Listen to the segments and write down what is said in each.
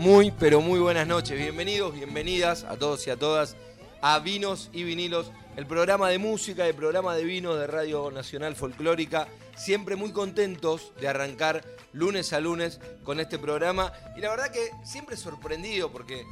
Muy, pero muy buenas noches. Bienvenidos, bienvenidas a todos y a todas a Vinos y Vinilos, el programa de música, el programa de vino de Radio Nacional Folclórica. Siempre muy contentos de arrancar lunes a lunes con este programa. Y la verdad que siempre sorprendido porque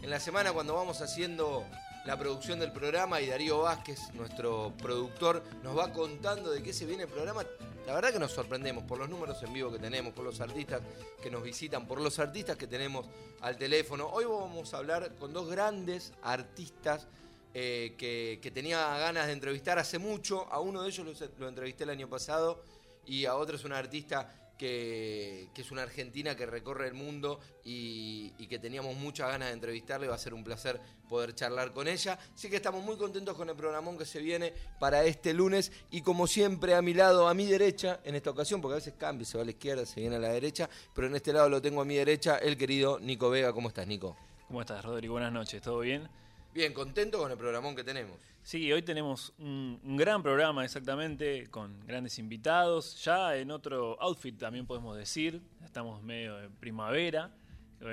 en la semana cuando vamos haciendo la producción del programa y Darío Vázquez, nuestro productor, nos va contando de qué se viene el programa. La verdad que nos sorprendemos por los números en vivo que tenemos, por los artistas que nos visitan, por los artistas que tenemos al teléfono. Hoy vamos a hablar con dos grandes artistas eh, que, tenía ganas de entrevistar hace mucho. A uno de ellos lo, lo entrevisté el año pasado y a otro es un artista que, que, es una argentina que recorre el mundo y, y, que teníamos muchas ganas de entrevistarle. Va a ser un placer poder charlar con ella. Así que estamos muy contentos con el programón que se viene para este lunes. Y como siempre, a mi lado, a mi derecha, en esta ocasión, porque a veces cambia, se va a la izquierda, se viene a la derecha, pero en este lado lo tengo a mi derecha, el querido Nico Vega. ¿Cómo estás, Nico? ¿Cómo estás, Rodrigo? Buenas noches, ¿todo bien? Bien, contento con el programón que tenemos. Sí, hoy tenemos un, gran programa exactamente, con grandes invitados, ya en otro outfit también podemos decir, estamos medio de primavera,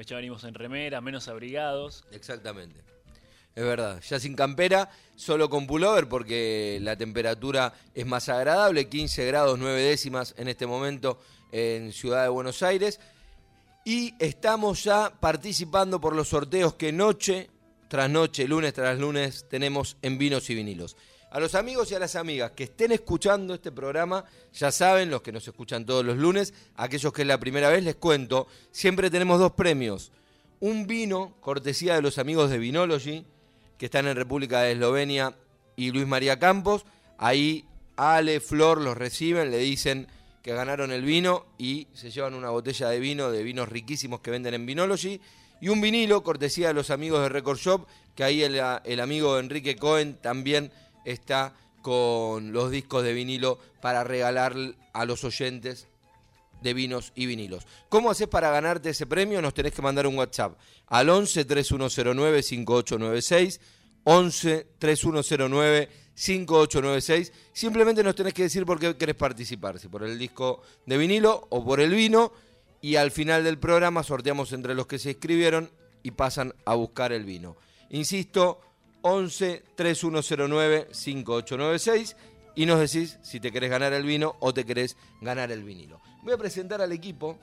ya venimos en remera, menos abrigados. Exactamente. Es verdad, ya sin campera, solo con pullover porque la temperatura es más agradable, 15 grados 9 décimas en este momento en Ciudad de Buenos Aires. Y estamos ya participando por los sorteos que noche tras noche, lunes tras lunes, tenemos en vinos y vinilos. A los amigos y a las amigas que estén escuchando este programa, ya saben, los que nos escuchan todos los lunes, aquellos que es la primera vez les cuento, siempre tenemos dos premios. Un vino, cortesía de los amigos de Vinology, que están en República de Eslovenia, y Luis María Campos. Ahí Ale, Flor los reciben, le dicen que ganaron el vino y se llevan una botella de vino, de vinos riquísimos que venden en Vinology y un vinilo, cortesía de los amigos de Record Shop, que ahí el, amigo Enrique Cohen también está con los discos de vinilo para regalar a los oyentes de vinos y vinilos. ¿Cómo haces para ganarte ese premio? Nos tenés que mandar un WhatsApp al 11 3109 5896, 11 3109 5896. Simplemente nos tenés que decir por qué querés participar, si por el disco de vinilo o por el vino y al final del programa sorteamos entre los que se inscribieron y pasan a buscar el vino. Insisto, 11 3109 5896 y nos decís si te querés ganar el vino o te querés ganar el vinilo. Voy a presentar al equipo,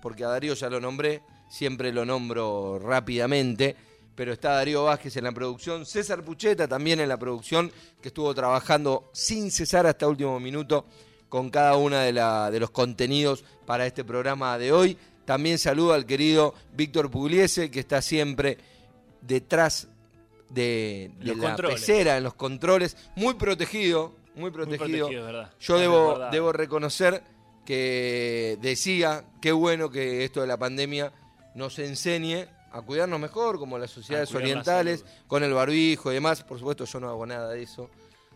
porque a Darío ya lo nombré, siempre lo nombro rápidamente, pero está Darío Vázquez en la producción, César Pucheta también en la producción, que estuvo trabajando sin cesar hasta último minuto con cada uno de, los contenidos para este programa de hoy. También saludo al querido Víctor Pugliese, que está siempre detrás de, de la controles. pecera, en los controles, muy protegido, muy protegido. Muy protegido Yo debo, debo reconocer que decía, qué bueno que esto de la pandemia nos enseñe a cuidarnos mejor, como las sociedades orientales, con el barbijo y demás. Por supuesto, yo no hago nada de eso.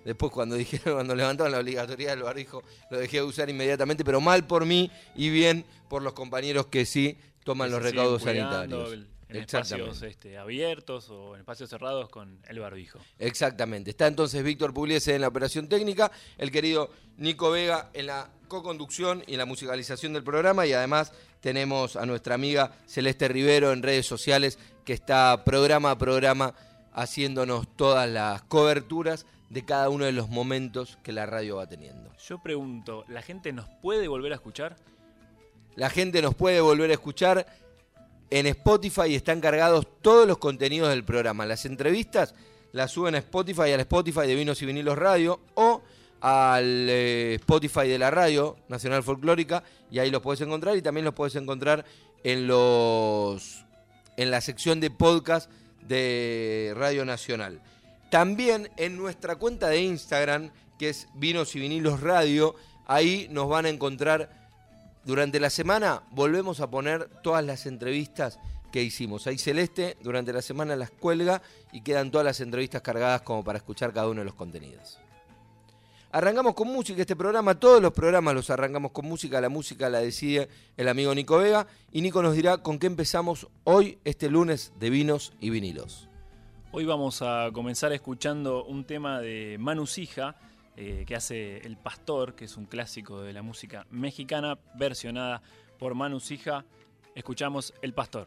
Después cuando dijeron, cuando levantaron la obligatoriedad del barbijo, lo dejé de usar inmediatamente, pero mal por mí y bien por los compañeros que sí toman que los recaudos sanitarios. El, en espacios este, abiertos o en espacios cerrados con el barbijo. Exactamente. Está entonces Víctor Pugliese en la operación técnica, el querido Nico Vega en la co-conducción y en la musicalización del programa y además tenemos a nuestra amiga Celeste Rivero en redes sociales que está programa a programa haciéndonos todas las coberturas de cada uno de los momentos que la radio va teniendo. Yo pregunto, ¿la gente nos puede volver a escuchar? La gente nos puede volver a escuchar. En Spotify están cargados todos los contenidos del programa. Las entrevistas las suben a Spotify, al Spotify de Vinos y Vinilos Radio o al eh, Spotify de la Radio Nacional Folclórica y ahí los puedes encontrar y también los puedes encontrar en los en la sección de podcast de Radio Nacional. También en nuestra cuenta de Instagram, que es Vinos y Vinilos Radio, ahí nos van a encontrar durante la semana. Volvemos a poner todas las entrevistas que hicimos. Ahí Celeste durante la semana las cuelga y quedan todas las entrevistas cargadas como para escuchar cada uno de los contenidos. Arrancamos con música este programa, todos los programas los arrancamos con música, la música la decide el amigo Nico Vega y Nico nos dirá con qué empezamos hoy, este lunes de vinos y vinilos. Hoy vamos a comenzar escuchando un tema de Manu Sija, eh, que hace El Pastor, que es un clásico de la música mexicana, versionada por Manu Sija. Escuchamos El Pastor.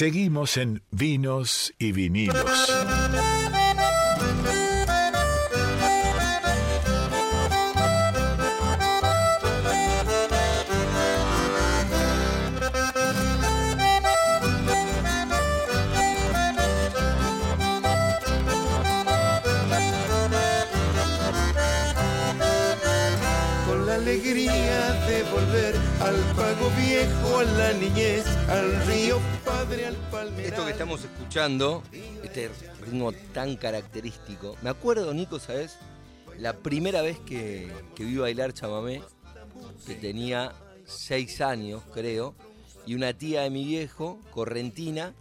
Con la alegría de volver escuchando, este ritmo tan característico. Me acuerdo, Nico, ¿sabes? La primera vez que, que vi bailar chamamé, que tenía seis años, creo, y una tía de mi viejo, correntina,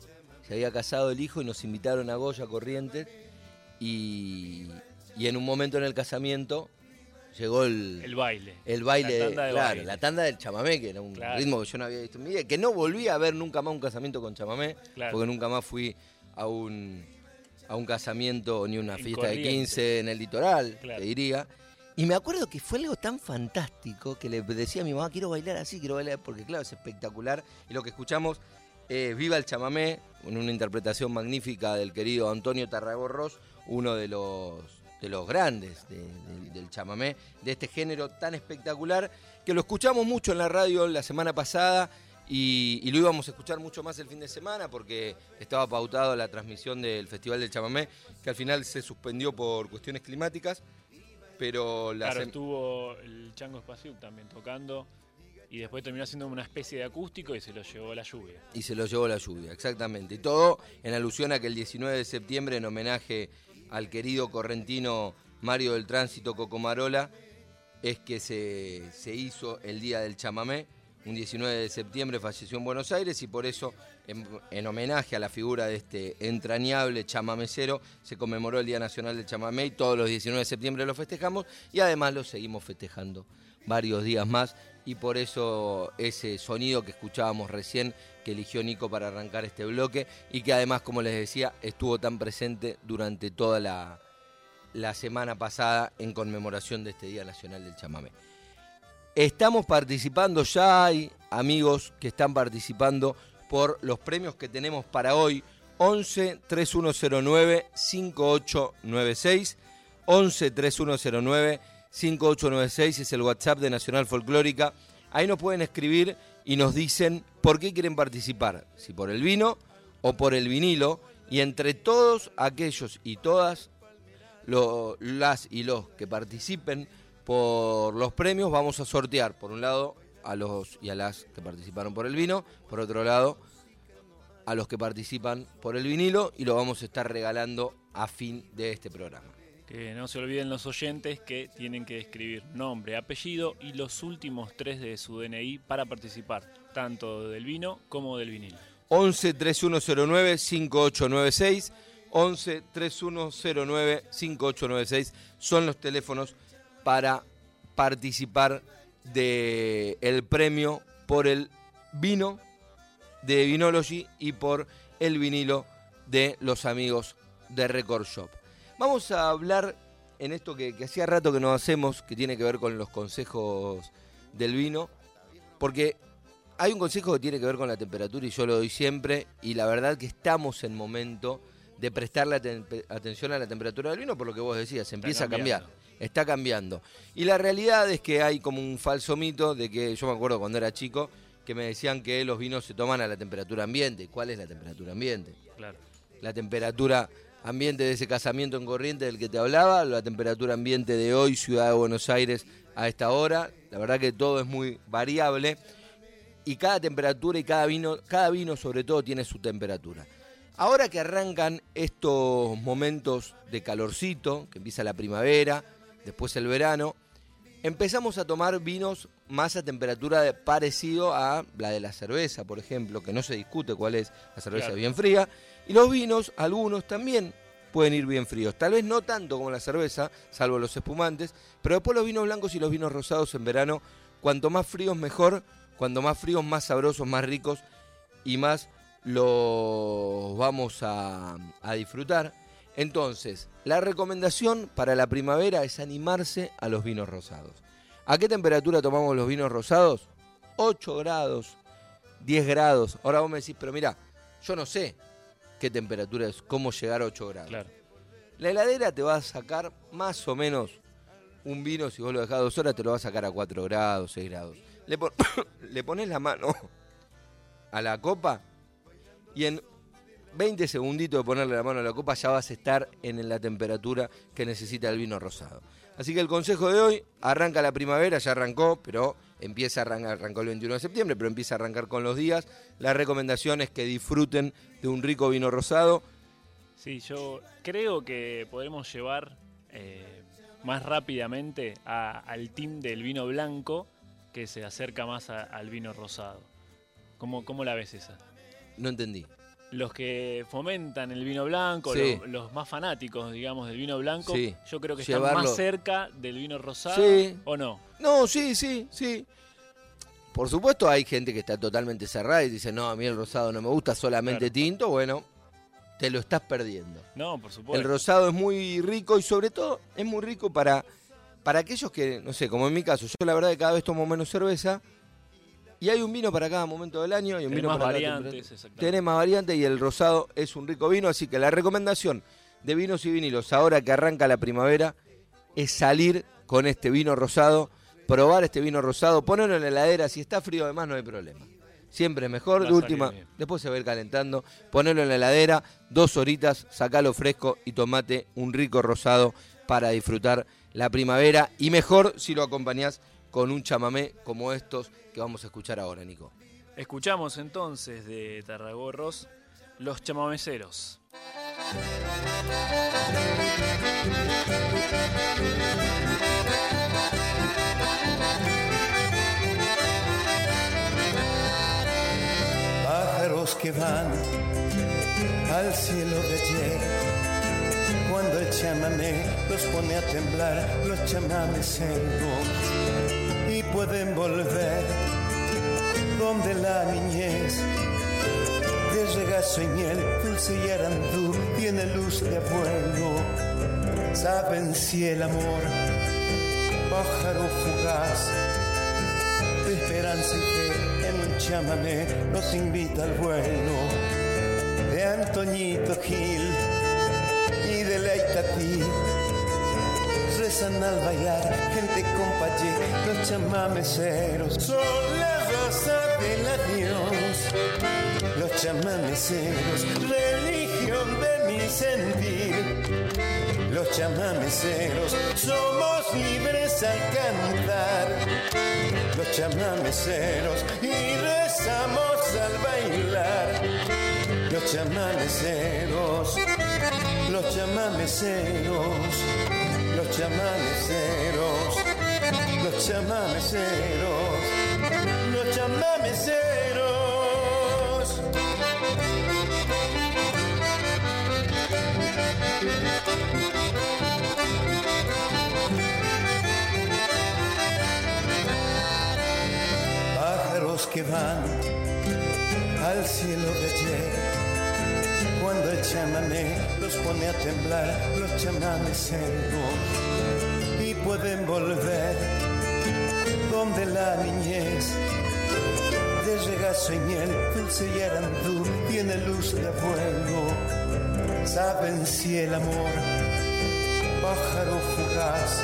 se había casado el hijo y nos invitaron a Goya Corrientes. Y, y en un momento en el casamiento llegó el, El baile. el baile, La tanda de claro, baile. la tanda del chamamé, que era un Claro. ritmo que yo no había visto en mi vida, que no volví a ver nunca más un casamiento con chamamé, Claro. porque nunca más fui a un, a un casamiento ni una En fiesta de Corrientes. 15 en el litoral, te diría. Y me acuerdo que fue algo tan fantástico que le decía a mi mamá, quiero bailar así, quiero bailar, porque claro, es espectacular. Y lo que escuchamos es Viva el chamamé, con una interpretación magnífica del querido Antonio Tarragorros, uno de los, de los grandes de- de- del chamamé, de este género tan espectacular, que lo escuchamos mucho en la radio la semana pasada y, y lo íbamos a escuchar mucho más el fin de semana porque estaba pautado la transmisión del Festival del Chamamé, que al final se suspendió por cuestiones climáticas, pero la Claro, estuvo el Chango Spasiuk también tocando y después terminó haciendo una especie de acústico y se lo llevó la lluvia. y se lo llevó la lluvia, exactamente. Y todo en alusión a que el 19 de septiembre, en homenaje al querido correntino Mario del Tránsito Cocomarola, es que se, se hizo el Día del Chamamé. Un 19 de septiembre falleció en Buenos Aires y por eso, en, en homenaje a la figura de este entrañable chamamecero, se conmemoró el Día Nacional del Chamamé y todos los 19 de septiembre lo festejamos y además lo seguimos festejando varios días más y por eso ese sonido que escuchábamos recién que eligió Nico para arrancar este bloque y que además, como les decía, estuvo tan presente durante toda la, la semana pasada en conmemoración de este Día Nacional del Chamamé. Estamos participando, ya hay amigos que están participando por los premios que tenemos para hoy. 11 3109 5896 11 3109 5896 es el WhatsApp de Nacional Folclórica. Ahí nos pueden escribir y nos dicen por qué quieren participar, si por el vino o por el vinilo. Y entre todos aquellos y todas las y los que participen por los premios, vamos a sortear, por un lado, a los y a las que participaron por el vino, por otro lado, a los que participan por el vinilo y lo vamos a estar regalando a fin de este programa. Que no se olviden los oyentes que tienen que escribir nombre, apellido y los últimos tres de su DNI para participar, tanto del vino como del vinilo. 11 3109 5896 11 3109 5896 son los teléfonos para participar del el premio por el vino de Vinology y por el vinilo de los amigos de Record Shop. Vamos a hablar en esto que, que hacía rato que no hacemos, que tiene que ver con los consejos del vino, porque hay un consejo que tiene que ver con la temperatura y yo lo doy siempre, y la verdad que estamos en momento de prestarle aten- atención a la temperatura del vino, por lo que vos decías, empieza a cambiar, está cambiando. Y la realidad es que hay como un falso mito de que yo me acuerdo cuando era chico que me decían que los vinos se toman a la temperatura ambiente. ¿Cuál es la temperatura ambiente? Claro. la temperatura ambiente de ese casamiento en corriente del que te hablaba, la temperatura ambiente de hoy, Ciudad de Buenos Aires, a esta hora. La verdad que todo es muy variable y cada temperatura y cada vino, cada vino sobre todo tiene su temperatura. Ahora que arrancan estos momentos de calorcito, que empieza la primavera, después el verano, empezamos a tomar vinos más a temperatura de- parecido a la de la cerveza, por ejemplo, que no se discute cuál es la cerveza Claro. bien fría. Y los vinos, algunos también pueden ir bien fríos. Tal vez no tanto como la cerveza, salvo los espumantes, pero después los vinos blancos y los vinos rosados en verano, cuanto más fríos mejor, cuanto más fríos más sabrosos, más ricos y más los vamos a, disfrutar. Entonces, la recomendación para la primavera es animarse a los vinos rosados. ¿A qué temperatura tomamos los vinos rosados? 8 grados, 10 grados. Ahora vos me decís, pero mira, yo no sé qué temperatura es, cómo llegar a 8 grados. Claro. La heladera te va a sacar más o menos un vino, si vos lo dejás dos horas, te lo va a sacar a 4 grados, 6 grados. Le, pon- le pones la mano a la copa y en 20 segunditos de ponerle la mano a la copa, ya vas a estar en la temperatura que necesita el vino rosado. Así que el consejo de hoy, arranca la primavera, ya arrancó, pero empieza a arrancar, arrancó el 21 de septiembre, pero empieza a arrancar con los días. La recomendación es que disfruten de un rico vino rosado. Sí, yo creo que podremos llevar eh, más rápidamente a- al team del vino blanco que se acerca más a- al vino rosado. ¿Cómo, ¿Cómo la ves esa? No entendí. Los que fomentan el vino blanco, Sí. lo- los más fanáticos, digamos, del vino blanco, Sí. yo creo que están Llevarlo. más cerca del vino rosado, Sí. ¿o no? No, sí, sí, sí. Por supuesto hay gente que está totalmente cerrada y dice, no, a mí el rosado no me gusta, solamente Claro. tinto. Bueno, te lo estás perdiendo. No, por El supuesto. rosado es muy rico y sobre todo es muy rico para, para aquellos que, no sé, como en mi caso, yo la verdad que cada vez tomo menos cerveza y hay un vino para cada momento del año y un Tenés vino más para variantes, exactamente. Tenés más variantes y el rosado es un rico vino, así que la recomendación de vinos y vinilos ahora que arranca la primavera es salir con este vino rosado, probar este vino rosado, ponerlo en la heladera, si está frío además no hay problema. Siempre es mejor, de última, bien. después se va a ir calentando, ponerlo en la heladera, dos horitas, sacalo fresco y tomate un rico rosado para disfrutar la primavera y mejor si lo acompañás con un chamamé como estos que vamos a escuchar ahora, Nico. Escuchamos entonces de Tarragorros Los chamameceros. pájaros que van al cielo de ayer. Cuando el chamamé los pone a temblar, los chamameceros, y pueden volver donde la niñez de regazo y miel, dulce y arandú, tiene luz de abuelo. Saben si el amor, pájaro fugaz, de esperanza y fe en un chamamé nos invita al vuelo de Antoñito Gil y de Leitatí. Rezan al bailar, gente compañía, los chamameceros son la raza del adiós. Los chamameceros, religión de mi sentir. Los chamameceros, somos libres al cantar los chamameceros y rezamos al bailar. Los chamameceros, los chamameceros, los chamameceros, los chamameceros, los chamameceros. pájaros que van al cielo de ayer. Cuando el chamamé los pone a temblar, los chamameceros, y pueden volver donde la niñez de regazo y miel, dulce y arandú, tiene luz de fuego. Saben si el amor, pájaro fugaz,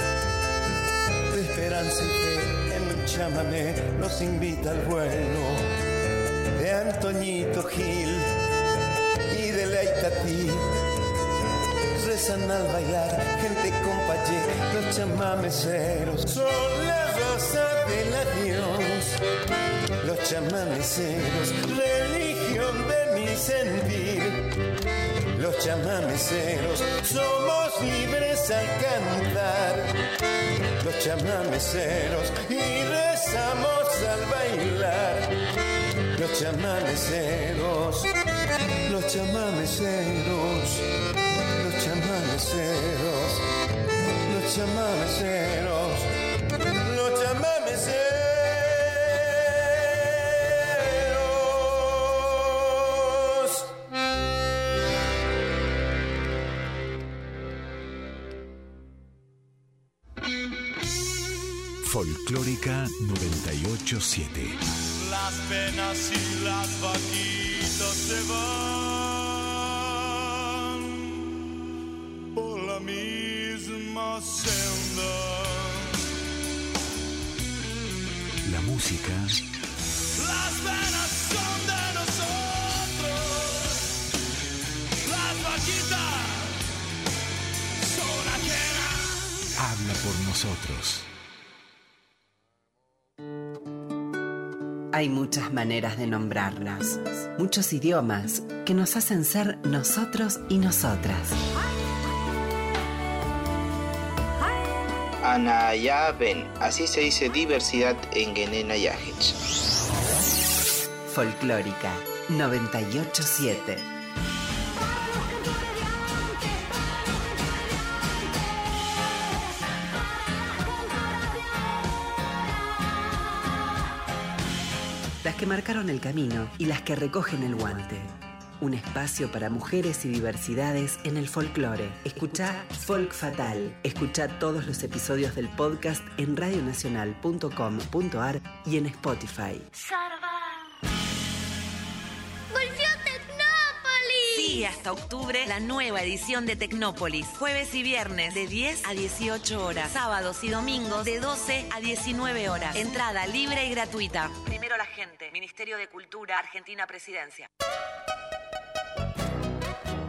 de esperanza y fe en un chamamé nos invita al vuelo de Antoñito Gil Rezan al bailar, gente compañía, los chamameceros son la raza del adiós. Los chamameceros, religión de mi sentir. Los chamameceros, somos libres al cantar los chamameceros y rezamos al bailar. Los chamameceros, los chamameceros, los chamameceros, los chamameceros, los chamameceros. Folclórica 987 penas y las vaquitas se van por la misma senda. La música. Las penas son de nosotros. Las vaquitas son ajenas. Habla por nosotros. Hay muchas maneras de nombrarnos, muchos idiomas que nos hacen ser nosotros y nosotras. Anayaben, así se dice diversidad en Genena Yajich. Folclórica 987. Marcaron el camino y las que recogen el guante. Un espacio para mujeres y diversidades en el folclore. Escucha Folk Fatal. Escucha todos los episodios del podcast en radionacional.com.ar y en Spotify. ¡Volvió Sí, hasta octubre la nueva edición de Tecnópolis. Jueves y viernes de 10 a 18 horas. Sábados y domingos de 12 a 19 horas. Entrada libre y gratuita. Primero la gente. Ministerio de Cultura, Argentina Presidencia.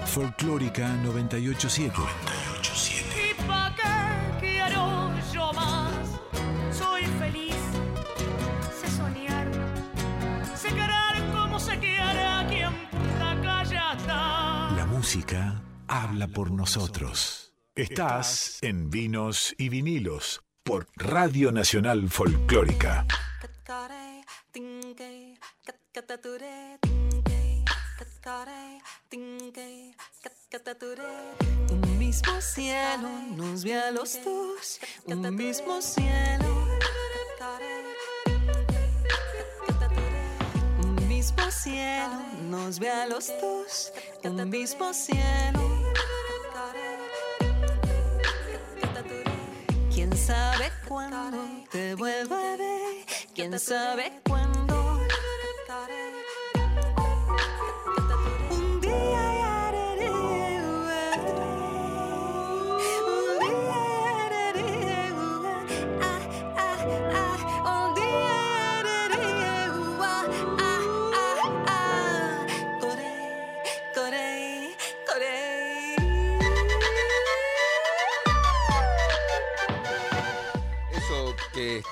Folclórica 987. ¿Y pa' qué quiero yo más? Soy feliz, sé soñar, sé querer como se quiere habla por nosotros. Estás en Vinos y Vinilos por Radio Nacional Folclórica. Un mismo cielo nos ve a los dos. Un mismo cielo. Cielo nos ve a los dos. Un mismo cielo. ¿Quién sabe cuándo te vuelva a ver? ¿Quién sabe cuándo?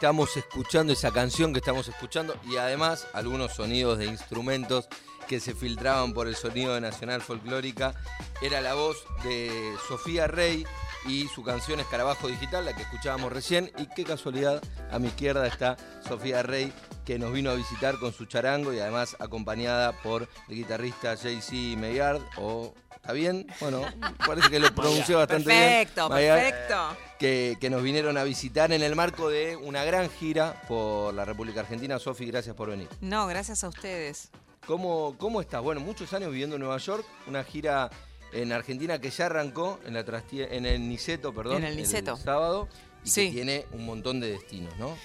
Estamos escuchando, esa canción que estamos escuchando y además algunos sonidos de instrumentos que se filtraban por el sonido de Nacional Folclórica, era la voz de Sofía Rey y su canción Escarabajo Digital, la que escuchábamos recién. Y qué casualidad, a mi izquierda está Sofía Rey, que nos vino a visitar con su charango y además acompañada por el guitarrista JC Maillard. O, ¿Está bien? Bueno, parece que lo pronuncié bastante bien. Perfecto, Maillard perfecto. que, que nos vinieron a visitar en el marco de una gran gira por la República Argentina. Sofi, gracias por venir. No, gracias a ustedes. ¿Cómo, ¿Cómo estás? Bueno, muchos años viviendo en Nueva York, una gira en Argentina que ya arrancó en, la en el Niceto, perdón, En el Niceto. sábado, y Sí. que tiene un montón de destinos, ¿no?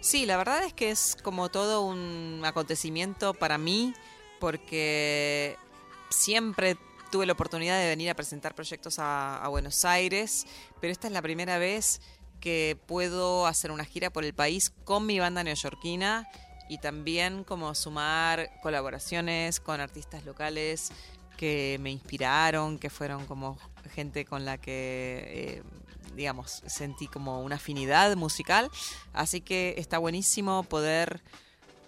Sí, la verdad es que es como todo un acontecimiento para mí, porque siempre tuve la oportunidad de venir a presentar proyectos a, Buenos Aires, pero esta es la primera vez que puedo hacer una gira por el país con mi banda neoyorquina y también como sumar colaboraciones con artistas locales que me inspiraron, que fueron como gente con la que, eh, digamos, sentí como una afinidad musical. Así que está buenísimo poder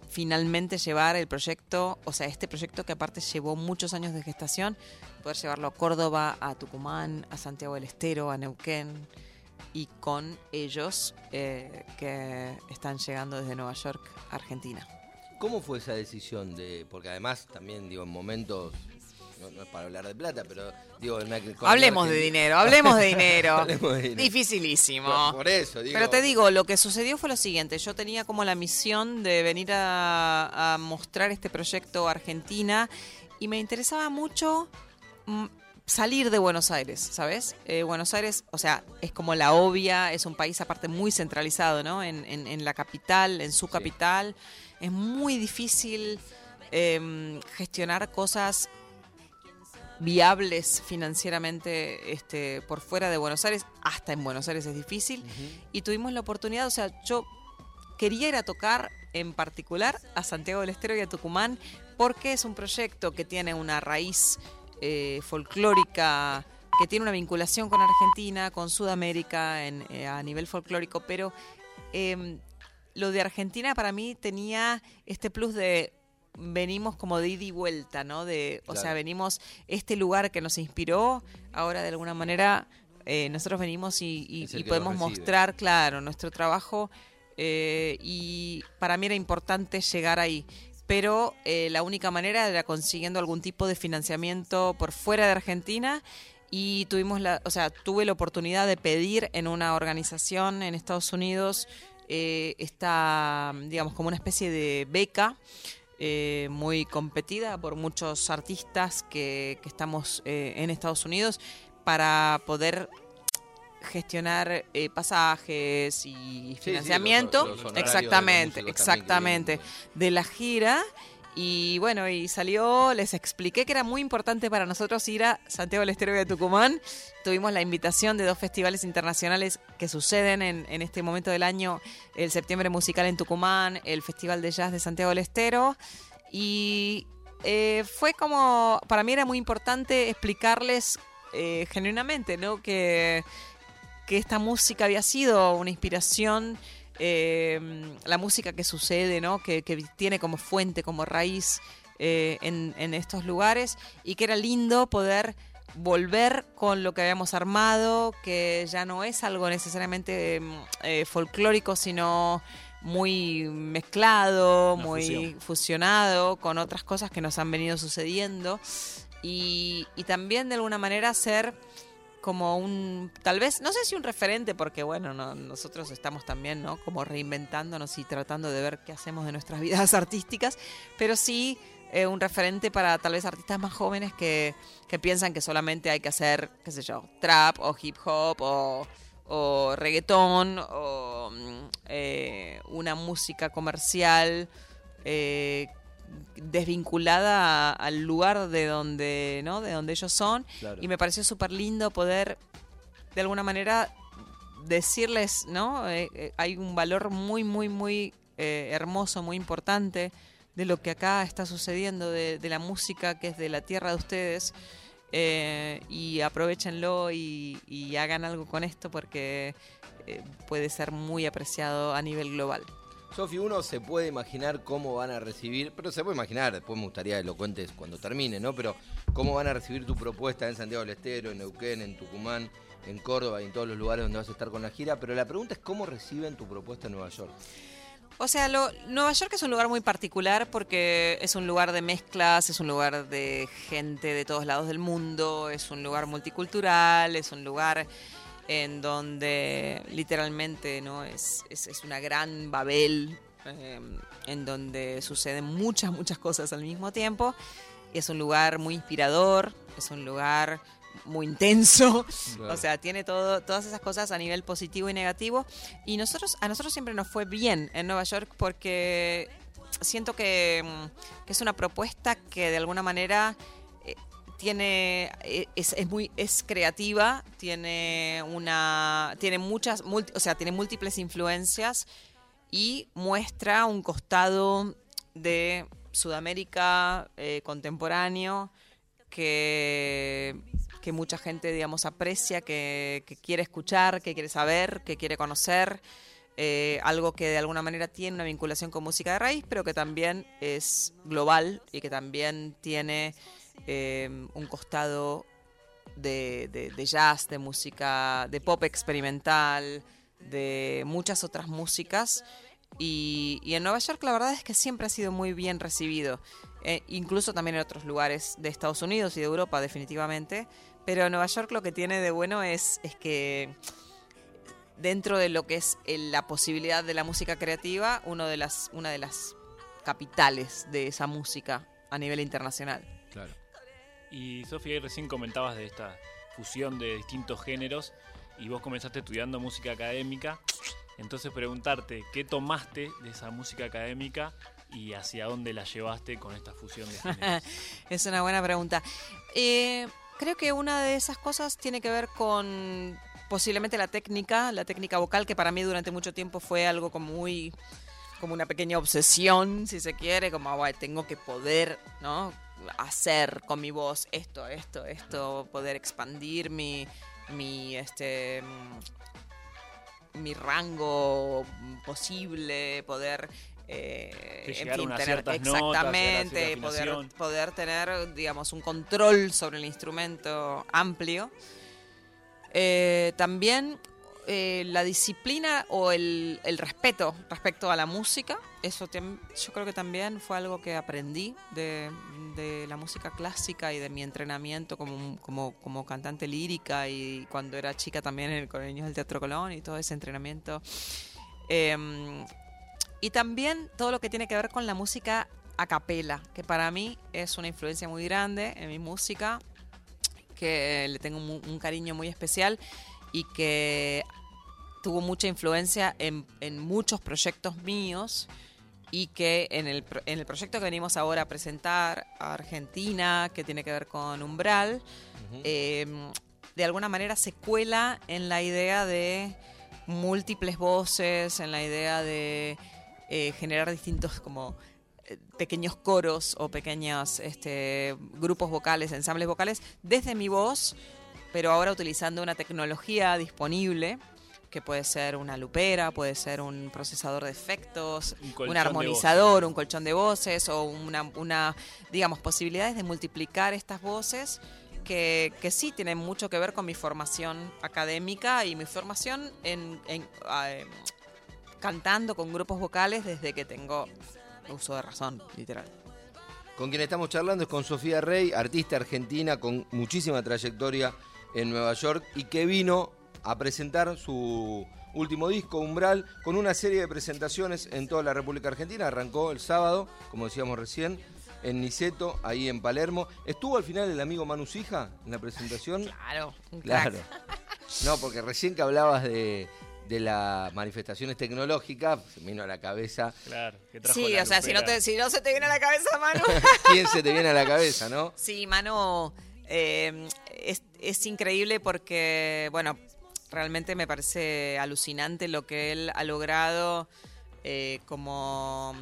finalmente llevar el proyecto, o sea, este proyecto que aparte llevó muchos años de gestación, poder llevarlo a Córdoba, a Tucumán, a Santiago del Estero, a Neuquén y con ellos eh, que están llegando desde Nueva York, Argentina. ¿Cómo fue esa decisión de.? Porque además también, digo, en momentos. No, no es para hablar de plata, pero digo. una- con Hablemos de Argentina- dinero, hablemos de dinero. Hablemos de dinero. Dificilísimo. Por, por eso, digo. Pero te digo, lo que sucedió fue lo siguiente. Yo tenía como la misión de venir a, a mostrar este proyecto a Argentina y me interesaba mucho mm, salir de Buenos Aires, ¿sabes? Eh, Buenos Aires, o sea, es como la obvia, es un país aparte muy centralizado, ¿no? En, en- en la capital, en su capital. Es muy difícil em, gestionar cosas viables financieramente este, por fuera de Buenos Aires, hasta en Buenos Aires es difícil, y tuvimos la oportunidad, o sea, yo quería ir a tocar en particular a Santiago del Estero y a Tucumán, porque es un proyecto que tiene una raíz eh, folclórica que tiene una vinculación con Argentina, con Sudamérica en, eh, a nivel folclórico, pero em, lo de Argentina para mí tenía este plus de venimos como de ida y vuelta, ¿no? De, o Claro. sea, venimos este lugar que nos inspiró, ahora de alguna manera eh, nosotros venimos y, podemos mostrar, claro, nuestro trabajo eh, y para mí era importante llegar ahí. Pero eh, la única manera era consiguiendo algún tipo de financiamiento por fuera de Argentina y tuvimos la, o sea, tuve la oportunidad de pedir en una organización en Estados Unidos eh, esta, digamos, como una especie de beca eh, muy competida por muchos artistas que, que estamos eh, en Estados Unidos para poder gestionar eh, pasajes y sí, financiamiento. los- los exactamente que exactamente. de la gira y bueno y salió les expliqué que era muy importante para nosotros ir a Santiago del Estero y a Tucumán. Tuvimos la invitación de dos festivales internacionales que suceden en, en este momento del año el septiembre musical en Tucumán el festival de jazz de Santiago del Estero. Y eh, fue como para mí era muy importante explicarles eh, genuinamente no que que esta música había sido una inspiración, eh, la música que sucede, ¿no? que, que tiene como fuente, como raíz eh, en, en estos lugares, y que era lindo poder volver con lo que habíamos armado, que ya no es algo necesariamente mm, eh, folclórico, sino muy mezclado, Una muy fusión. fusionado con otras cosas que nos han venido sucediendo. Y, y también de alguna manera ser como un, tal vez, no sé si un referente, porque bueno, no- nosotros estamos también, ¿no? Como reinventándonos y tratando de ver qué hacemos de nuestras vidas artísticas, pero sí eh, un referente para tal vez artistas más jóvenes que, que piensan que solamente hay que hacer, qué sé yo, trap o hip hop o, o reggaetón o mm, eh, una música comercial eh, desvinculada al lugar de donde, ¿no? De donde ellos son. Claro. Y me pareció súper lindo poder, de alguna manera, decirles, ¿no? Eh, eh, hay un valor muy, muy, muy eh, hermoso, muy importante de lo que acá está sucediendo, de, de la música que es de la tierra de ustedes. y aprovechenlo y, y hagan algo con esto porque puede ser muy apreciado a nivel global. Sofi, uno se puede imaginar cómo van a recibir, pero se puede imaginar, después me gustaría que lo cuentes cuando termine, ¿no? Pero cómo van a recibir tu propuesta en Santiago del Estero, en Neuquén, en Tucumán, en Córdoba y en todos los lugares donde vas a estar con la gira. Pero la pregunta es cómo reciben tu propuesta en Nueva York. O sea, lo- Nueva York es un lugar muy particular porque es un lugar de mezclas, es un lugar de gente de todos lados del mundo, es un lugar multicultural, es un lugar en donde literalmente no es, es, es una gran Babel, eh, en donde suceden muchas, muchas cosas al mismo tiempo. Y es un lugar muy inspirador, es un lugar muy intenso, Claro. o sea, tiene todo, todas esas cosas a nivel positivo y negativo. Y nosotros, a nosotros siempre nos fue bien en Nueva York porque siento que, mm, que es una propuesta que de alguna manera tiene eh, es, muy es creativa tiene una tiene muchas o sea tiene múltiples influencias y muestra un costado de Sudamérica eh, contemporáneo que, que mucha gente, digamos, aprecia, que, que quiere escuchar, que quiere saber, que quiere conocer. eh, algo que de alguna manera tiene una vinculación con música de raíz, pero que también es global y que también tiene eh, un costado de, de- jazz, de música, de pop experimental, de muchas otras músicas. Y, en Nueva York la verdad es que siempre ha sido muy bien recibido, eh, incluso también en otros lugares de Estados Unidos y de Europa definitivamente. Pero Nueva York lo que tiene de bueno es, es que dentro de lo que es el- la posibilidad de la música creativa, uno de las, una de las capitales de esa música a nivel internacional. Claro. Y Sofía, ahí recién comentabas de esta fusión de distintos géneros y vos comenzaste estudiando música académica. Entonces preguntarte, ¿qué tomaste de esa música académica y hacia dónde la llevaste con esta fusión de géneros? es una buena pregunta. Eh, creo que una de esas cosas tiene que ver con posiblemente la técnica, la técnica vocal, que para mí durante mucho tiempo fue algo como muy como una pequeña obsesión, si se quiere, como "Guay, tengo que poder, ¿no? Hacer con mi voz esto, esto, esto, poder expandir mi, mi, este, mm, mi rango posible, poder eh, en fin, tener notas, exactamente, poder, poder tener, digamos, un control sobre el instrumento amplio. Eh, también eh, la disciplina o el, el respeto respecto a la música, eso yo creo que también fue algo que aprendí de, de la música clásica y de mi entrenamiento como, como, como cantante lírica y cuando era chica también en- con niños del Teatro Colón y todo ese entrenamiento. Em, y también todo lo que tiene que ver con la música a capela, que para mí es una influencia muy grande en mi música, que le tengo mu- un, cariño muy especial y que tuvo mucha influencia en, en muchos proyectos míos y que en el, en el proyecto que venimos ahora a presentar a Argentina, que tiene que ver con Umbral, eh, de alguna manera se cuela en la idea de múltiples voces, en la idea de eh, generar distintos como eh, pequeños coros o pequeños este, grupos vocales, ensambles vocales, desde mi voz, pero ahora utilizando una tecnología disponible que puede ser una lupera, puede ser un procesador de efectos, Un armonizador, un colchón de voces o una, una, digamos, posibilidades de multiplicar estas voces que, que sí tienen mucho que ver con mi formación académica y mi formación en, en, ah, em, cantando con grupos vocales desde que tengo uso de razón, literal. Con quien estamos charlando es con Sofía Rey, artista argentina con muchísima trayectoria en Nueva York y que vino a presentar su último disco, Umbral, con una serie de presentaciones en toda la República Argentina. Arrancó el sábado, como decíamos recién, en Niceto, ahí en Palermo. ¿Estuvo al final el amigo Manu Sija en la presentación? Claro, un Claro. No, porque recién que hablabas de, de las manifestaciones tecnológicas, se me vino a la cabeza. Claro, que trajo Sí, la o sea, si no, te, si no se te viene a la cabeza, Manu. ¿Quién se te viene a la cabeza, no? Sí, Manu, eh, es, es increíble porque, bueno, realmente me parece alucinante lo que él ha logrado eh, como,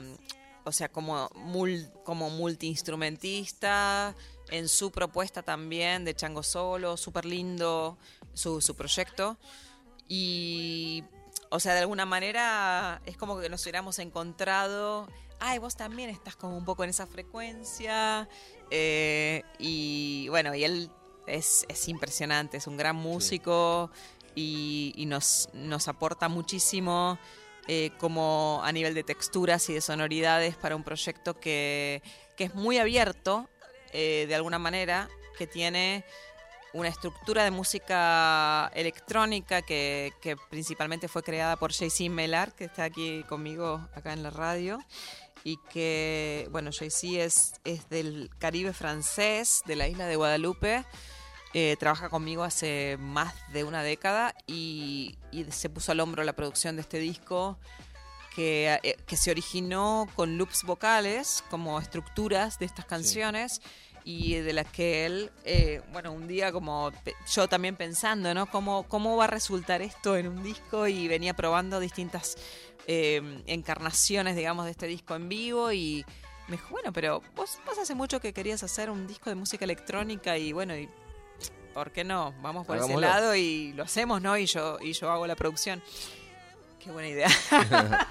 o sea, como, mul- como multiinstrumentista, en su propuesta también de Chango Solo, súper lindo su, su proyecto. Y, o sea, de alguna manera es como que nos hubiéramos encontrado. Ay, vos también estás como un poco en esa frecuencia. eh, y bueno, y él es, es impresionante, es un gran músico y, y nos, nos aporta muchísimo eh, como a nivel de texturas y de sonoridades para un proyecto que, que es muy abierto eh, de alguna manera, que tiene una estructura de música electrónica que, que principalmente fue creada por JC Melar, que está aquí conmigo acá en la radio. Y que, bueno, JC es, es del Caribe francés, de la isla de Guadalupe. Eh, trabaja conmigo hace más de una década y, y se puso al hombro la producción de este disco que, eh, que se originó con loops vocales como estructuras de estas canciones y de las que él, eh, bueno, un día como yo también pensando, ¿no? ¿Cómo, ¿Cómo va a resultar esto en un disco? Y venía probando distintas eh, encarnaciones, digamos, de este disco en vivo y me dijo, bueno, pero vos, vos hace mucho que querías hacer un disco de música electrónica y bueno, y ¿por qué no? Vamos por Hagámoslo. ese lado y lo hacemos, ¿no? Y yo, y yo hago la producción. Qué buena idea.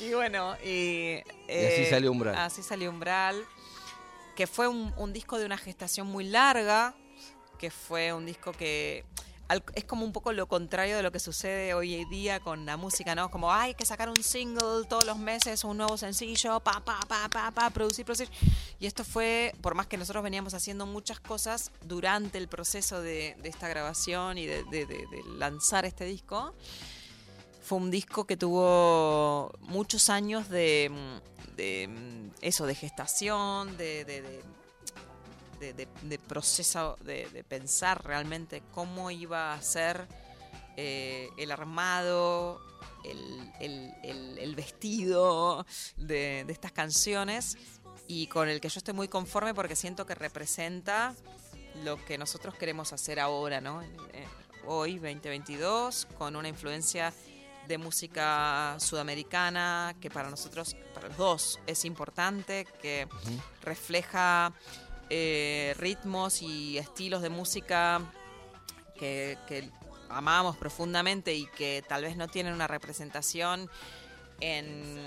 y bueno, y, así eh, salió Umbral. Así salió Umbral, que fue un, un disco de una gestación muy larga, que fue un disco que es como un poco lo contrario de lo que sucede hoy en día con la música, ¿no? Como "Ay, hay que sacar un single todos los meses, un nuevo sencillo, pa, pa, pa, pa, pa, producir, producir. Y esto fue, por más que nosotros veníamos haciendo muchas cosas durante el proceso de, esta grabación y de, lanzar este disco, fue un disco que tuvo muchos años de, de, eso, de gestación, de- de- de- de- de proceso, de, de pensar realmente cómo iba a ser eh, el armado, el, el- el- el vestido de, estas canciones y con el que yo estoy muy conforme porque siento que representa lo que nosotros queremos hacer ahora, ¿no? En- hoy, 2022, con una influencia de música sudamericana, que para nosotros, para los dos, es importante, que refleja eh, ritmos y estilos de música que, amamos profundamente y que tal vez no tienen una representación en,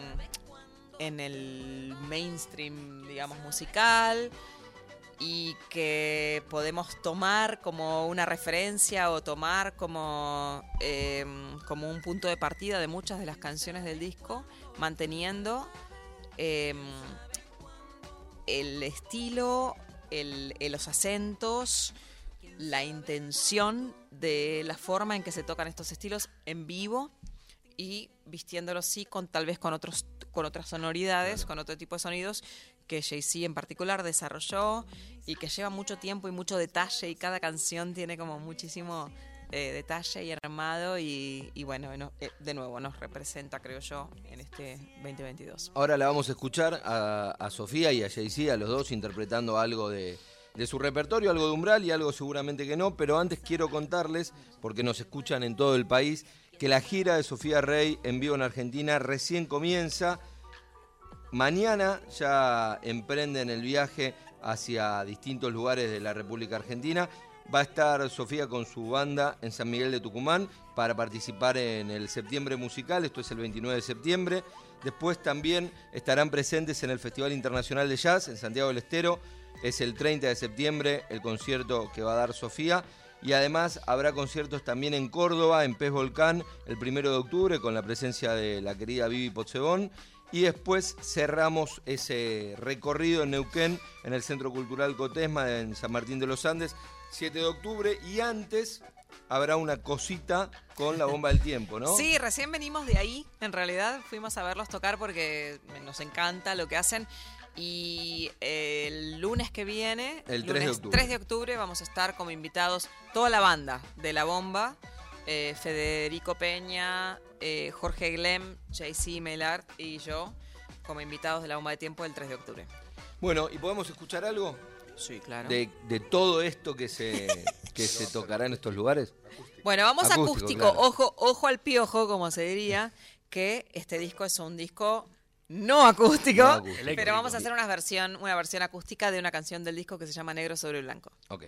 en el mainstream, digamos, musical y que podemos tomar como una referencia o tomar como, eh, como un punto de partida de muchas de las canciones del disco, manteniendo eh, el estilo, el- el- los acentos, la intención de la forma en que se tocan estos estilos en vivo y vistiéndolos sí con tal vez con otros con otras sonoridades, con otro tipo de sonidos que Jay-Z en particular desarrolló y que lleva mucho tiempo y mucho detalle y cada canción tiene como muchísimo eh, detalle y armado y, bueno, no- eh, de nuevo nos representa creo yo en este 2022. Ahora la vamos a escuchar a, a Sofía y a Jay-Z, a los dos, interpretando algo de, de su repertorio, algo de Umbral y algo seguramente que no, pero antes quiero contarles, porque nos escuchan en todo el país, que la gira de Sofía Rey en vivo en Argentina recién comienza. Mañana ya emprenden el viaje hacia distintos lugares de la República Argentina. Va a estar Sofía con su banda en San Miguel de Tucumán para participar en el septiembre musical, esto es el 29 de septiembre. Después también estarán presentes en el Festival Internacional de Jazz en Santiago del Estero, es el 30 de septiembre el concierto que va a dar Sofía. Y además habrá conciertos también en Córdoba, en Pez Volcán, el 1 de octubre, con la presencia de la querida Vivi Potsebón. Y después cerramos ese recorrido en Neuquén, en el Centro Cultural Cotesma, en San Martín de los Andes, 7 de octubre. Y antes habrá una cosita con la bomba del tiempo, ¿no? Sí, recién venimos de ahí. En realidad fuimos a verlos tocar porque nos encanta lo que hacen. Y eh, el lunes que viene, El 3 de lunes octubre. 3 de octubre, vamos a estar como invitados toda la banda de La Bomba. eh, Federico Peña, eh, Jorge Glem, JC Melart y yo como invitados de La Bomba de Tiempo el 3 de octubre. Bueno, ¿y podemos escuchar algo? Sí, claro. De, de todo esto que se, que se tocará en estos lugares. Bueno, vamos Acústico, acústico, claro. ojo, ojo al piojo, como se diría, que este disco es un disco no acústico, No acústico. pero vamos a hacer una versión, una versión acústica de una canción del disco que se llama Negro sobre Blanco. Ok.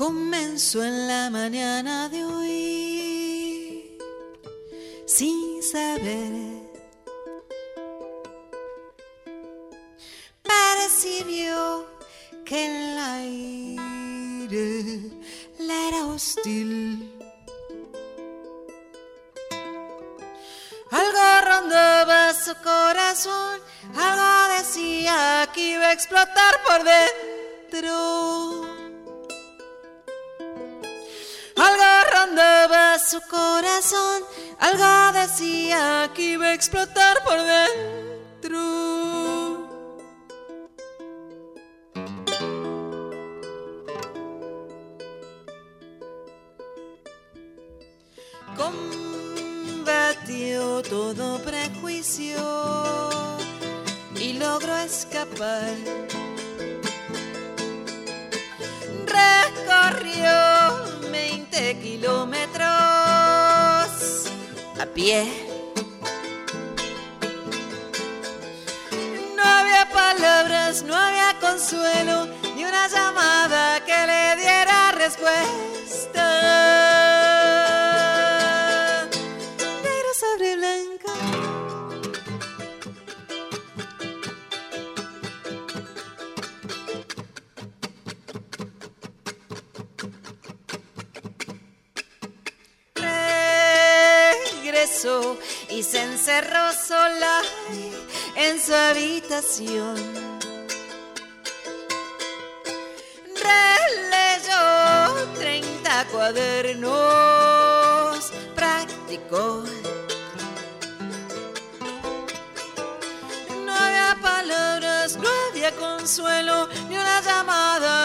Comenzó en la mañana de hoy sin saber. Percibió que el aire le era hostil. Algo rondaba su corazón, algo decía que iba a explotar por dentro. Su corazón, algo decía que iba a explotar por dentro. Combatió todo prejuicio y logró escapar. No había palabras, no había consuelo, ni una llamada que le diera respuesta. Se encerró sola en su habitación. Releyó 30 cuadernos, practicó. No había palabras, no había consuelo, ni una llamada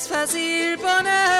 از فضیر بانه.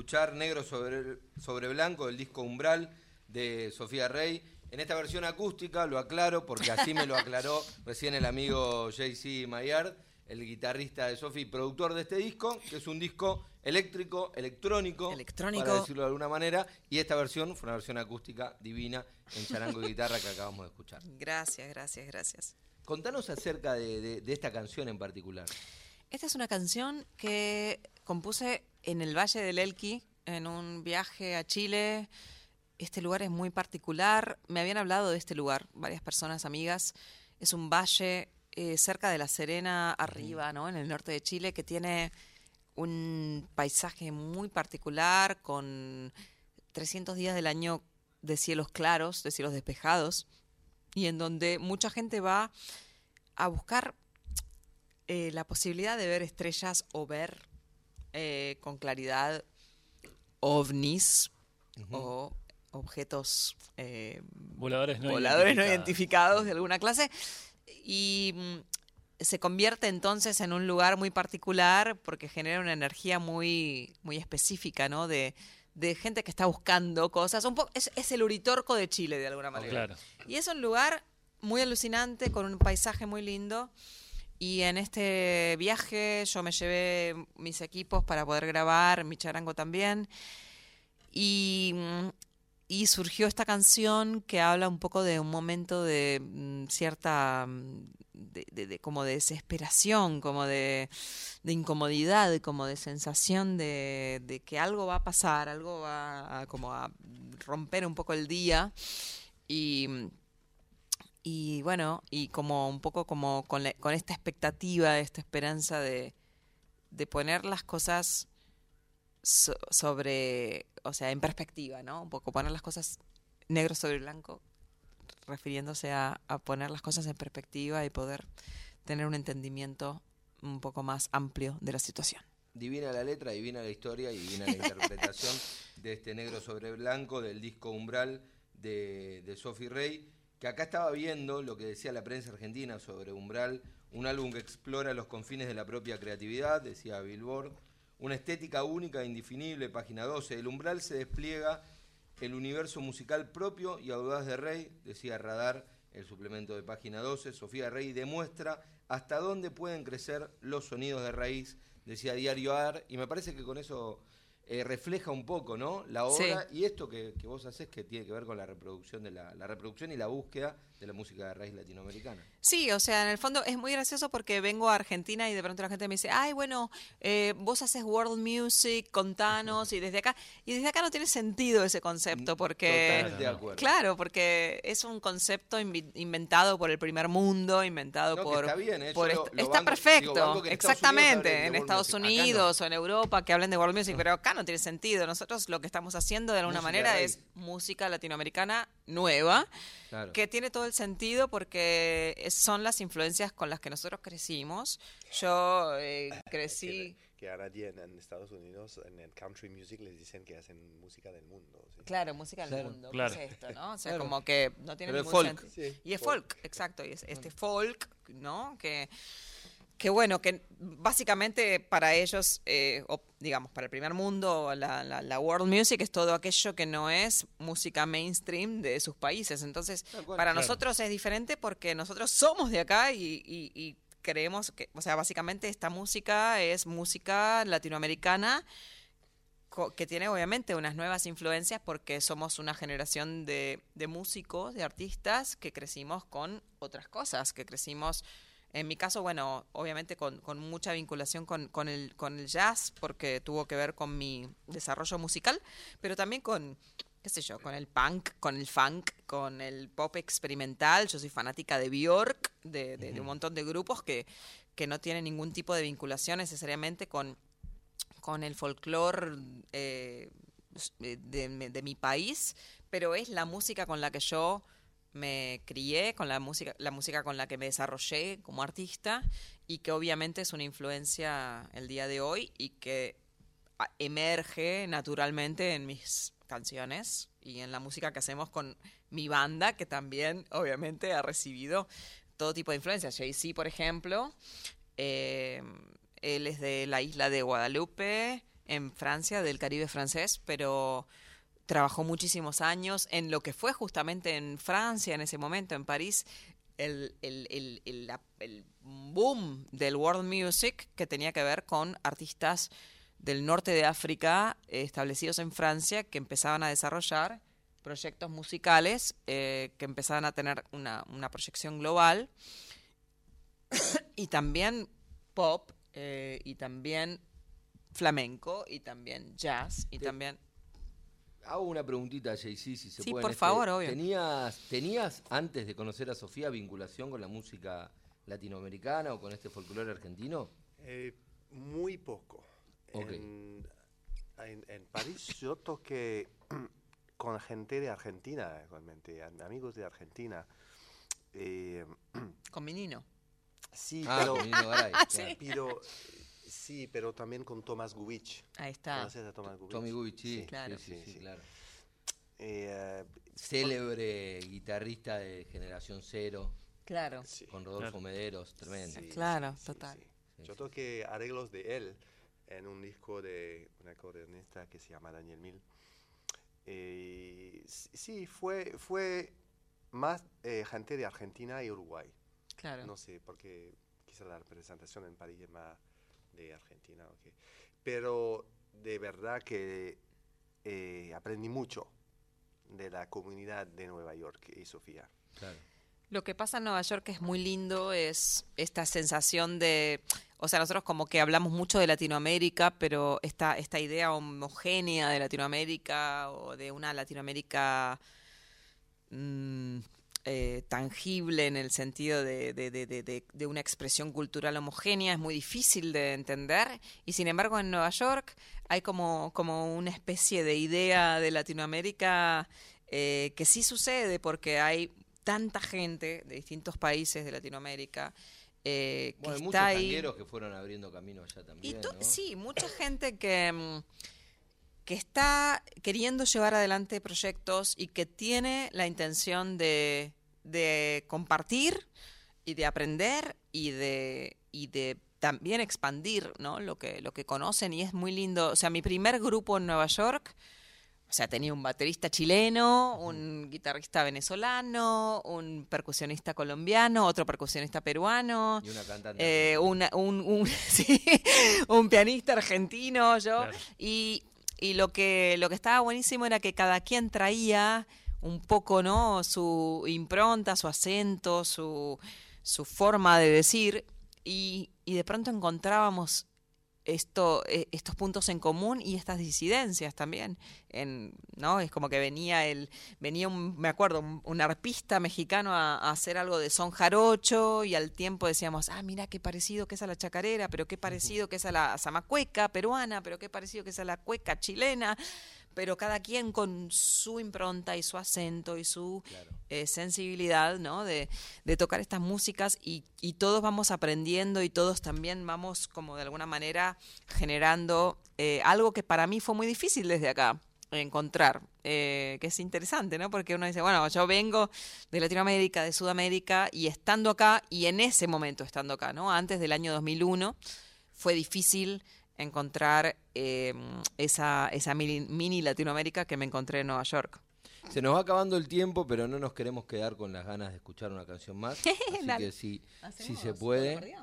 Escuchar, negro sobre, sobre blanco, del disco Umbral de Sofía Rey. En esta versión acústica, lo aclaro, porque así me lo aclaró recién el amigo JC Maillard, el guitarrista de Sofía y productor de este disco, que es un disco eléctrico, electrónico, Electrónico. para decirlo de alguna manera, y esta versión fue una versión acústica divina en charango y guitarra que acabamos de escuchar. Gracias, gracias, gracias. Contanos acerca de, de- de esta canción en particular. Esta es una canción que compuse en el Valle del Elqui, en un viaje a Chile. Este lugar es muy particular. Me habían hablado de este lugar, varias personas, amigas. Es un valle eh, cerca de La Serena, arriba, ¿no? En el norte de Chile, que tiene un paisaje muy particular, con 300 días del año de cielos claros, de cielos despejados, y en donde mucha gente va a buscar eh, la posibilidad de ver estrellas o ver eh, con claridad ovnis o objetos eh, Voladores no voladores no identificados. de alguna clase. Y mm, se convierte entonces en un lugar muy particular porque genera una energía muy muy específica no de, de gente que está buscando cosas. Un poco es, es el Uritorco de Chile de alguna manera. Claro. y es un lugar muy alucinante con un paisaje muy lindo y en este viaje yo me llevé mis equipos para poder grabar, mi charango también. Y, mm, y surgió esta canción que habla un poco de un momento de mm, cierta, mm, de, como de desesperación, como de, incomodidad, como de sensación de, que algo va a pasar, algo va a, como a romper un poco el día. Y, y bueno, y como un poco como con, la- con esta expectativa, esta esperanza de, de poner las cosas so- sobre, o sea, en perspectiva, ¿no? Un poco poner las cosas negro sobre blanco, refiriéndose a, a poner las cosas en perspectiva y poder tener un entendimiento un poco más amplio de la situación. Divina la letra, divina la historia y divina la interpretación de este negro sobre blanco del disco Umbral de, de Sophie Rey, que acá estaba viendo lo que decía la prensa argentina sobre Umbral, un álbum que explora los confines de la propia creatividad, decía Billboard, una estética única e indefinible, página 12. El Umbral se despliega el universo musical propio y audaz de Rey, decía Radar, el suplemento de página 12. Sofía Rey demuestra hasta dónde pueden crecer los sonidos de raíz, decía Diario AR, y me parece que con eso eh, refleja un poco, ¿no? La Sí. obra y esto que, que vos haces que tiene que ver con la reproducción de la, la reproducción y la búsqueda de la música de raíz latinoamericana. Sí, o sea, en el fondo es muy gracioso porque vengo a Argentina y de pronto la gente me dice, ay, bueno, eh, vos haces world music, contanos, y desde acá, y desde acá no tiene sentido ese concepto porque... Totalmente de acuerdo. Claro, porque es un concepto inventado por el primer mundo, inventado No, por... está bien, ¿eh? por Yo lo- est- lo está banco- perfecto, digo, banco que en Estados exactamente, Unidos en Estados no. Unidos o en Europa que hablen de world music, pero acá no tiene sentido. Nosotros lo que estamos haciendo de alguna Música manera es música latinoamericana nueva, Claro. que tiene todo el sentido porque es- son las influencias con las que nosotros crecimos. Yo eh, crecí... Que ahora en, en Estados Unidos, en el country music, les dicen que hacen música del mundo. ¿sí? Claro, música del Claro. mundo. ¿qué Claro. es esto, no? O sea, Claro. como que no tiene Pero es ningún folk. sentido. Sí, y es folk. folk, exacto. Y es este folk, ¿no? Que, que bueno, que básicamente para ellos, eh, o digamos, para el primer mundo, la, la- la world music es todo aquello que no es música mainstream de sus países. Entonces, cual. para Claro. nosotros es diferente porque nosotros somos de acá y, y- y creemos que, o sea, básicamente esta música es música latinoamericana que tiene obviamente unas nuevas influencias porque somos una generación de, de músicos, de artistas que crecimos con otras cosas, que crecimos, en mi caso, bueno, obviamente con, con mucha vinculación con, con el, con el jazz porque tuvo que ver con mi desarrollo musical, pero también con, qué sé yo, con el punk, con el funk, con el pop experimental. Yo soy fanática de Bjork, de, de- de un montón de grupos que, que no tienen ningún tipo de vinculación necesariamente con con el folclore eh, de, de mi país, pero es la música con la que yo me crié, con la música, la música con la que me desarrollé como artista y que obviamente es una influencia el día de hoy y que a- emerge naturalmente en mis canciones y en la música que hacemos con mi banda, que también obviamente ha recibido todo tipo de influencias. Jay-Z, por ejemplo, eh, él es de la isla de Guadalupe, en Francia, del Caribe francés, pero trabajó muchísimos años en lo que fue justamente en Francia en ese momento, en París, el, el- el- el- boom del world music que tenía que ver con artistas del norte de África eh, establecidos en Francia que empezaban a desarrollar proyectos musicales eh, que empezaban a tener una, una proyección global. Y también pop eh, y también flamenco y también jazz y también Hago una preguntita, JC, si se Sí, puede. en por este- favor, obvio. ¿Tenías, ¿Tenías, antes de conocer a Sofía, vinculación con la música latinoamericana o con este folclore argentino? Eh, muy poco. Ok. En, en- en París yo toqué con gente de Argentina, realmente, am- amigos de Argentina. Eh, con mi nino. sí, Ah, pero, con Nino Garay, Sí. pero- sí, pero también con Tomás Gubich. Ahí está. ¿Conoces a Tomás Gubich? Tommy Gubich, sí, Claro. sí, sí, sí, claro. Eh, Célebre guitarrista de Generación Cero. Claro. Con Rodolfo Claro. Mederos, tremendo. Sí, Claro, sí, total. sí. Yo toqué arreglos de él en un disco de un acordeonista que se llama Daniel Mil. Eh, sí, fue, fue más eh, gente de Argentina y Uruguay. Claro. No sé, porque quizá la representación en París es más de Argentina. ok. Pero de verdad que eh, aprendí mucho de la comunidad de Nueva York y Sofía. Claro. Lo que pasa en Nueva York es muy lindo es esta sensación de, o sea, nosotros como que hablamos mucho de Latinoamérica, pero esta, esta idea homogénea de Latinoamérica o de una Latinoamérica mm, eh, tangible en el sentido de, de- de- de- de- de una expresión cultural homogénea es muy difícil de entender. Y sin embargo en Nueva York hay como, como una especie de idea de Latinoamérica eh, que sí sucede porque hay tanta gente de distintos países de Latinoamérica eh, que Bueno, hay muchos tangueros que fueron abriendo camino allá también, sí, mucha gente que, mm, que está queriendo llevar adelante proyectos y que tiene la intención de, de compartir y de aprender y de, y de también expandir ¿no? lo, que, lo que conocen y es muy lindo. O sea, mi primer grupo en Nueva York, o sea, tenía un baterista chileno, un guitarrista venezolano, un percusionista colombiano, otro percusionista peruano, Y una cantante eh, una- un, un, sí, un pianista argentino, yo. Claro. Y, y lo que, lo que estaba buenísimo era que cada quien traía un poco, ¿no? Su impronta, su acento, su, su forma de decir, y, y de pronto encontrábamos esto, eh, estos puntos en común y estas disidencias también. En, ¿no? Es como que venía el, venía un, me acuerdo, un, un arpista mexicano a, a hacer algo de son jarocho y al tiempo decíamos, ah, mira qué parecido que es a la chacarera, pero qué parecido que es a la zamacueca peruana, pero qué parecido que es a la cueca chilena pero cada quien con su impronta y su acento y su eh, sensibilidad, ¿no? De, de tocar estas músicas y, y todos vamos aprendiendo y todos también vamos como de alguna manera generando eh, algo que para mí fue muy difícil desde acá encontrar, eh, que es interesante, ¿no? Porque uno dice, bueno, yo vengo de Latinoamérica, de Sudamérica, y estando acá, y en ese momento estando acá, ¿no? Antes del año 2001, fue difícil encontrar eh, esa, esa mini, mini Latinoamérica que me encontré en Nueva York. Se nos va acabando el tiempo, pero no nos queremos quedar con las ganas de escuchar una canción más. Así que si, si ¿Hacemos se puede.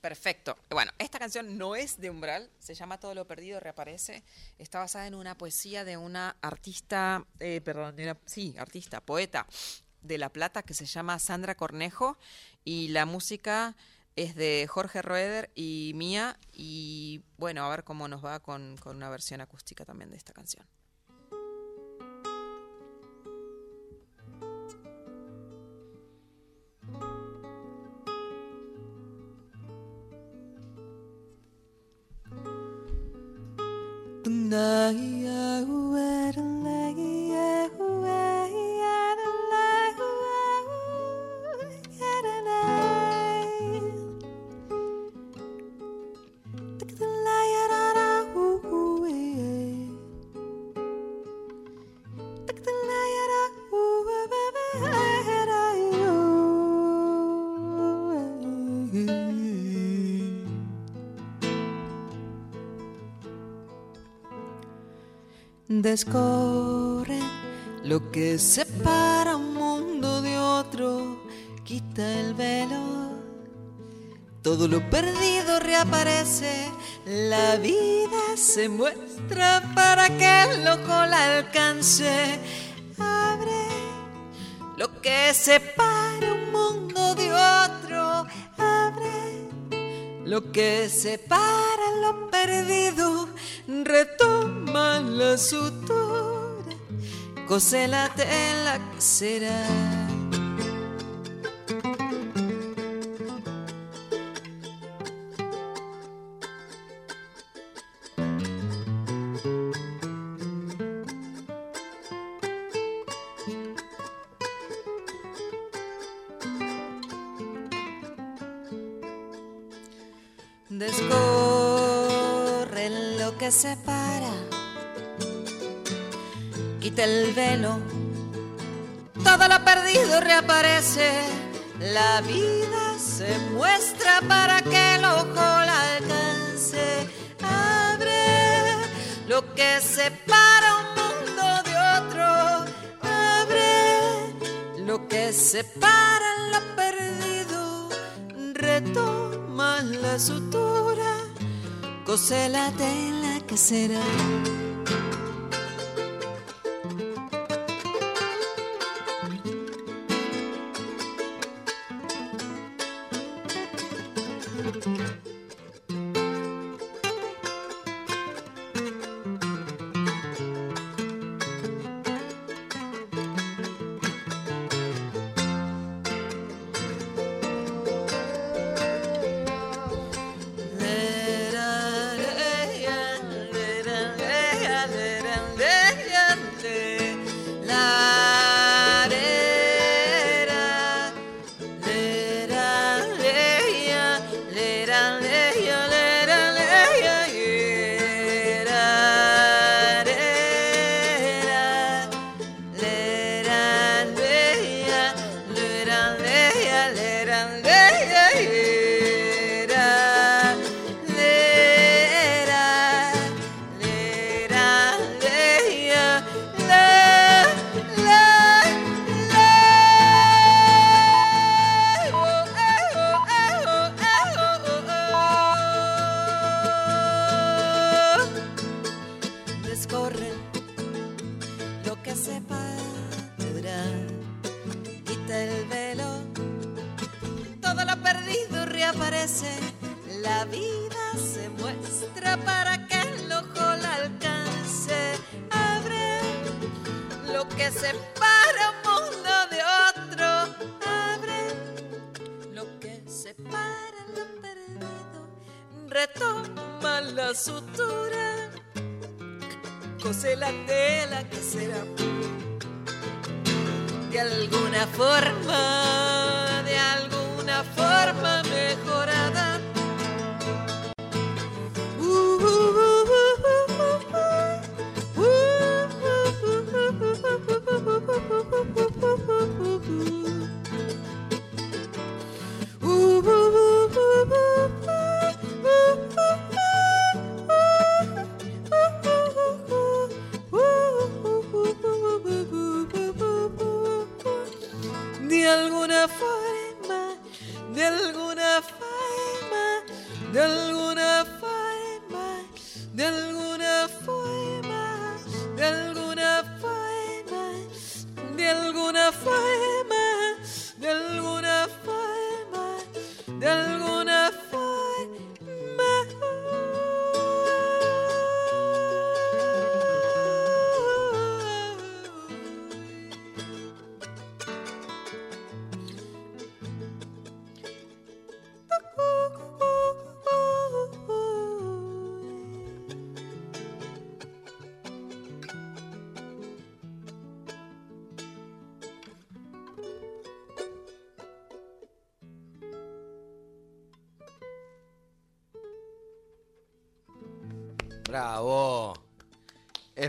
Perfecto. Bueno, esta canción no es de Umbral, se llama Todo lo perdido reaparece. Está basada en una poesía de una artista, eh, perdón, de una- sí, artista, poeta de La Plata que se llama Sandra Cornejo y la música es de Jorge Roeder y mía y bueno, a ver cómo nos va con, con una versión acústica también de esta canción. Descorre lo que separa un mundo de otro, quita el velo. Todo lo perdido reaparece, la vida se muestra para que el ojo la alcance. Abre lo que separa un mundo de otro, abre lo que separa lo perdido, retoma la sutura, cose la tela que será. La vida se muestra para que el ojo la alcance, abre lo que separa un mundo de otro, abre lo que separa lo perdido, retoma la sutura, cose la tela que será.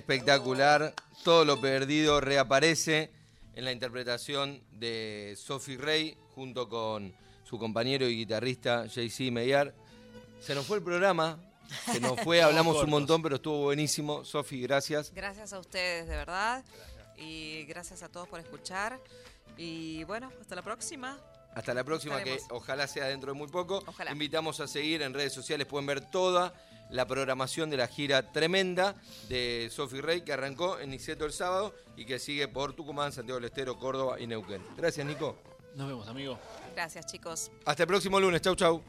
Espectacular. Todo lo perdido reaparece en la interpretación de Sophie Rey junto con su compañero y guitarrista JC Meyer. Se nos fue el programa. Se nos fue, hablamos un montón, pero estuvo buenísimo. Sophie, gracias. Gracias a ustedes, de verdad. Y gracias a todos por escuchar. Y bueno, hasta la próxima. Hasta la próxima, que ojalá sea dentro de muy poco. Ojalá. Invitamos a seguir en redes sociales, pueden ver toda la programación de la gira tremenda de Sophie Rey, que arrancó en Niceto el sábado y que sigue por Tucumán, Santiago del Estero, Córdoba y Neuquén. Gracias, Nico. Nos vemos, amigo. Gracias, chicos. Hasta el próximo lunes. Chau, chau.